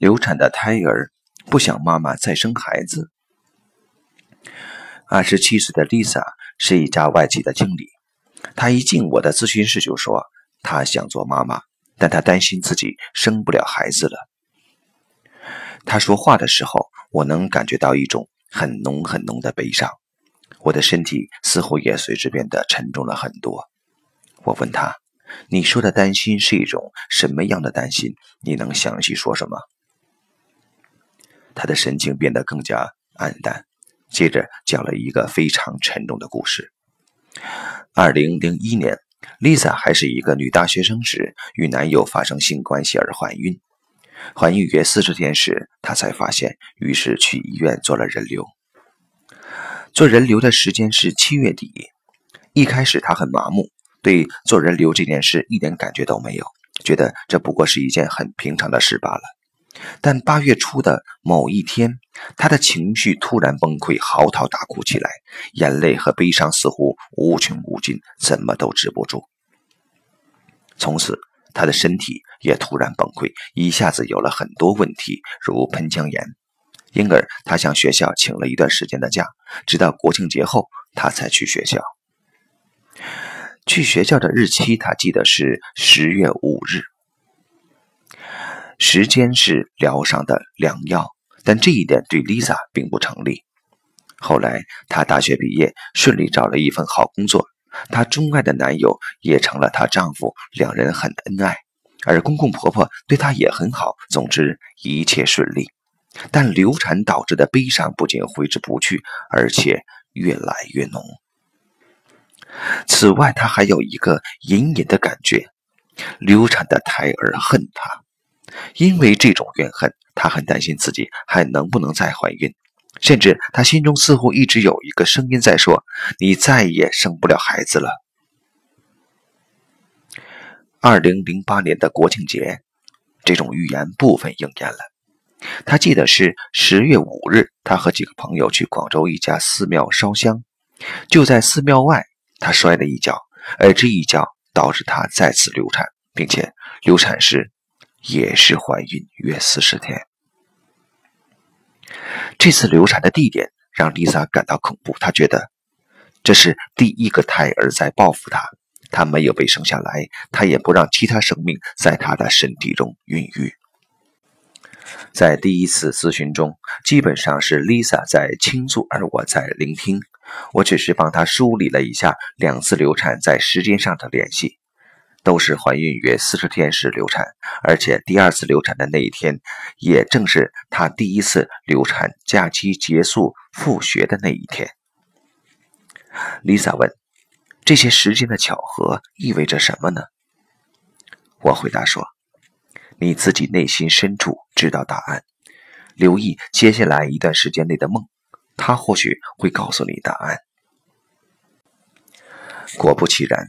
流产的胎儿不想妈妈再生孩子。二十七岁的 Lisa 是一家外企的经理，她一进我的咨询室就说她想做妈妈，但她担心自己生不了孩子了。她说话的时候，我能感觉到一种很浓很浓的悲伤，我的身体似乎也随之变得沉重了很多。我问她：“你说的担心是一种什么样的担心？你能详细说什么？”她的神情变得更加黯淡。接着讲了一个非常沉重的故事。二零零一年，Lisa 还是一个女大学生时，与男友发生性关系而怀孕。怀孕约四十天时，她才发现，于是去医院做了人流。做人流的时间是七月底。一开始她很麻木，对做人流这件事一点感觉都没有，觉得这不过是一件很平常的事罢了。但八月初的某一天，他的情绪突然崩溃，嚎啕大哭起来，眼泪和悲伤似乎无穷无尽，怎么都止不住。从此，他的身体也突然崩溃，一下子有了很多问题，如盆腔炎。因而，他向学校请了一段时间的假，直到国庆节后，他才去学校。去学校的日期，他记得是十月五日。时间是疗伤的良药，但这一点对 Lisa 并不成立。后来，她大学毕业，顺利找了一份好工作，她钟爱的男友也成了她丈夫，两人很恩爱，而公公婆婆对她也很好。总之，一切顺利。但流产导致的悲伤不仅挥之不去，而且越来越浓。此外，她还有一个隐隐的感觉：流产的胎儿恨她。因为这种怨恨，她很担心自己还能不能再怀孕，甚至她心中似乎一直有一个声音在说：“你再也生不了孩子了。”二零零八年的国庆节，这种预言部分应验了。他记得是十月五日，他和几个朋友去广州一家寺庙烧香，就在寺庙外，他摔了一跤，而这一跤导致他再次流产，并且流产时。也是怀孕约四十天。这次流产的地点让丽莎感到恐怖，她觉得这是第一个胎儿在报复她。她没有被生下来，她也不让其他生命在她的身体中孕育。在第一次咨询中，基本上是 Lisa 在倾诉，而我在聆听。我只是帮她梳理了一下两次流产在时间上的联系。都是怀孕约四十天时流产，而且第二次流产的那一天，也正是她第一次流产假期结束复学的那一天。Lisa 问：“这些时间的巧合意味着什么呢？”我回答说：“你自己内心深处知道答案。留意接下来一段时间内的梦，他或许会告诉你答案。”果不其然。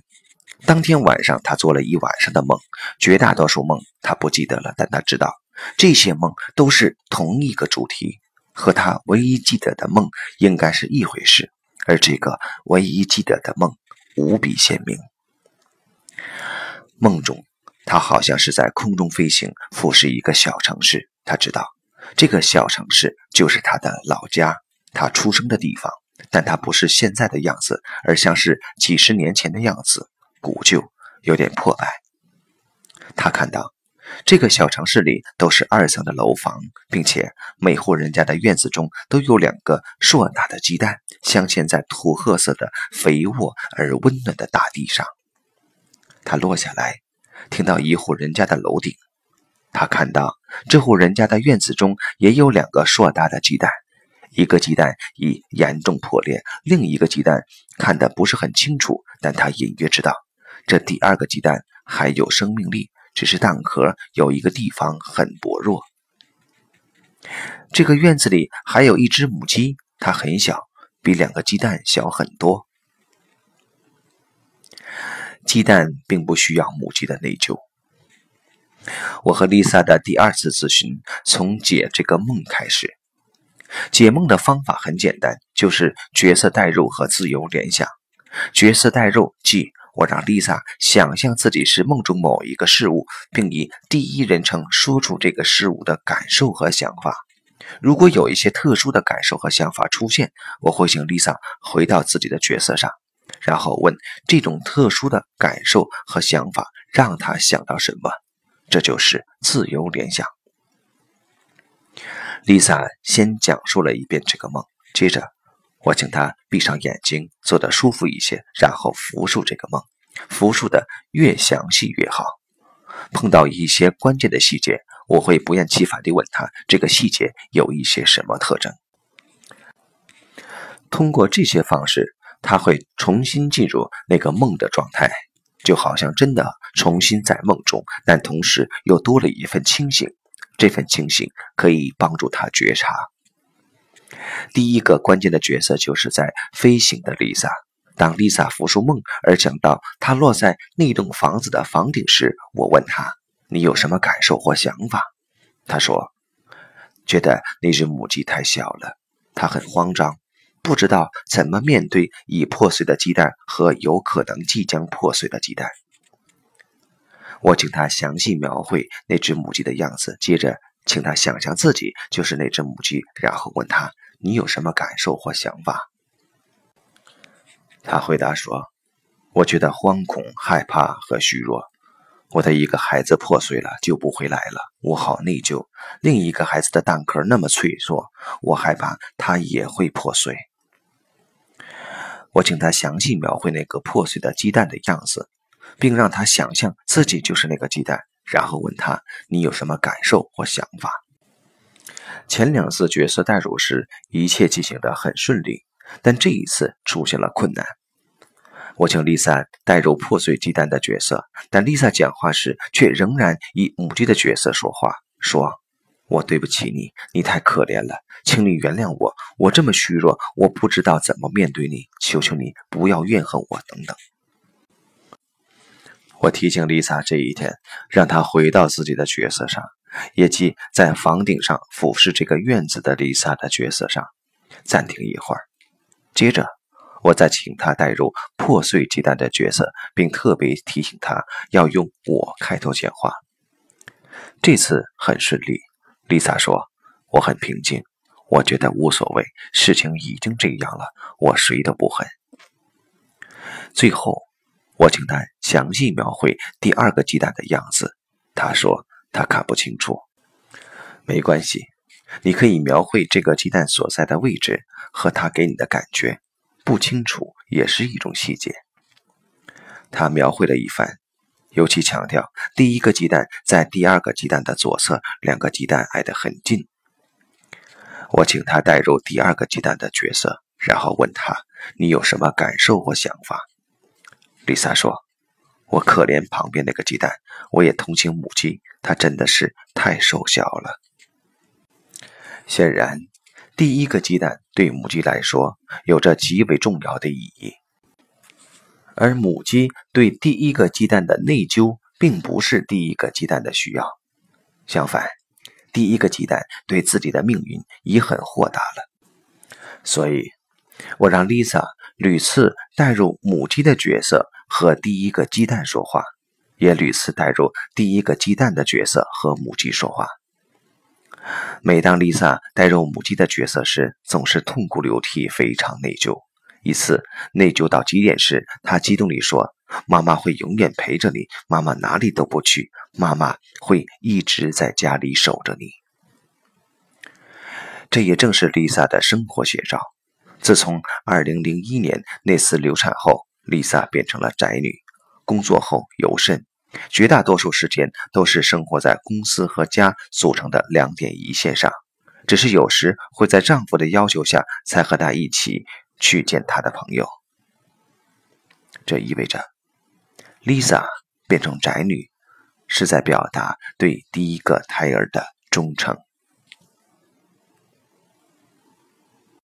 当天晚上，他做了一晚上的梦，绝大多数梦他不记得了，但他知道这些梦都是同一个主题，和他唯一记得的梦应该是一回事。而这个唯一记得的梦无比鲜明。梦中，他好像是在空中飞行，俯视一个小城市。他知道这个小城市就是他的老家，他出生的地方，但他不是现在的样子，而像是几十年前的样子。古旧，有点破败。他看到这个小城市里都是二层的楼房，并且每户人家的院子中都有两个硕大的鸡蛋，镶嵌在土褐色的肥沃而温暖的大地上。他落下来，听到一户人家的楼顶。他看到这户人家的院子中也有两个硕大的鸡蛋，一个鸡蛋已严重破裂，另一个鸡蛋看得不是很清楚，但他隐约知道。这第二个鸡蛋还有生命力，只是蛋壳有一个地方很薄弱。这个院子里还有一只母鸡，它很小，比两个鸡蛋小很多。鸡蛋并不需要母鸡的内疚。我和丽萨的第二次咨询从解这个梦开始。解梦的方法很简单，就是角色代入和自由联想。角色代入即。我让丽萨想象自己是梦中某一个事物，并以第一人称说出这个事物的感受和想法。如果有一些特殊的感受和想法出现，我会请丽萨回到自己的角色上，然后问这种特殊的感受和想法让她想到什么。这就是自由联想。丽萨先讲述了一遍这个梦，接着我请他闭上眼睛，坐得舒服一些，然后复述这个梦，复述的越详细越好。碰到一些关键的细节，我会不厌其烦地问他这个细节有一些什么特征。通过这些方式，他会重新进入那个梦的状态，就好像真的重新在梦中，但同时又多了一份清醒。这份清醒可以帮助他觉察。第一个关键的角色就是在飞行的丽萨。当丽萨复述梦而讲到她落在那栋房子的房顶时，我问她：“你有什么感受或想法？”她说：“觉得那只母鸡太小了，她很慌张，不知道怎么面对已破碎的鸡蛋和有可能即将破碎的鸡蛋。”我请她详细描绘那只母鸡的样子，接着请他想象自己就是那只母鸡，然后问他：“你有什么感受或想法？”他回答说：“我觉得惶恐、害怕和虚弱。我的一个孩子破碎了，救不回来了，我好内疚。另一个孩子的蛋壳那么脆弱，我害怕它也会破碎。”我请他详细描绘那个破碎的鸡蛋的样子。并让他想象自己就是那个鸡蛋，然后问他：“你有什么感受或想法？”前两次角色代入时，一切进行的很顺利，但这一次出现了困难。我请丽萨代入破碎鸡蛋的角色，但丽萨讲话时却仍然以母鸡的角色说话，说：“我对不起你，你太可怜了，请你原谅我，我这么虚弱，我不知道怎么面对你，求求你不要怨恨我，等等。”我提醒丽萨这一天，让她回到自己的角色上，也即在房顶上俯视这个院子的丽萨的角色上。暂停一会儿，接着我再请她带入破碎鸡蛋的角色，并特别提醒她要用“我”开头讲话。这次很顺利，丽萨说：“我很平静，我觉得无所谓，事情已经这样了，我谁都不恨。”最后。我请他详细描绘第二个鸡蛋的样子。他说他看不清楚。没关系，你可以描绘这个鸡蛋所在的位置和它给你的感觉。不清楚也是一种细节。他描绘了一番，尤其强调第一个鸡蛋在第二个鸡蛋的左侧，两个鸡蛋挨得很近。我请他带入第二个鸡蛋的角色，然后问他：“你有什么感受或想法？”丽萨说：“我可怜旁边那个鸡蛋，我也同情母鸡，它真的是太瘦小了。显然，第一个鸡蛋对母鸡来说有着极为重要的意义，而母鸡对第一个鸡蛋的内疚，并不是第一个鸡蛋的需要。相反，第一个鸡蛋对自己的命运已很豁达了。所以，我让丽萨。”屡次带入母鸡的角色和第一个鸡蛋说话，也屡次带入第一个鸡蛋的角色和母鸡说话。每当丽萨带入母鸡的角色时，总是痛哭流涕，非常内疚。一次内疚到极点时，她激动地说：“妈妈会永远陪着你，妈妈哪里都不去，妈妈会一直在家里守着你。”这也正是丽萨的生活写照。自从2001年那次流产后，丽萨变成了宅女，工作后尤甚，绝大多数时间都是生活在公司和家组成的两点一线上，只是有时会在丈夫的要求下才和他一起去见他的朋友。这意味着，Lisa 变成宅女，是在表达对第一个胎儿的忠诚。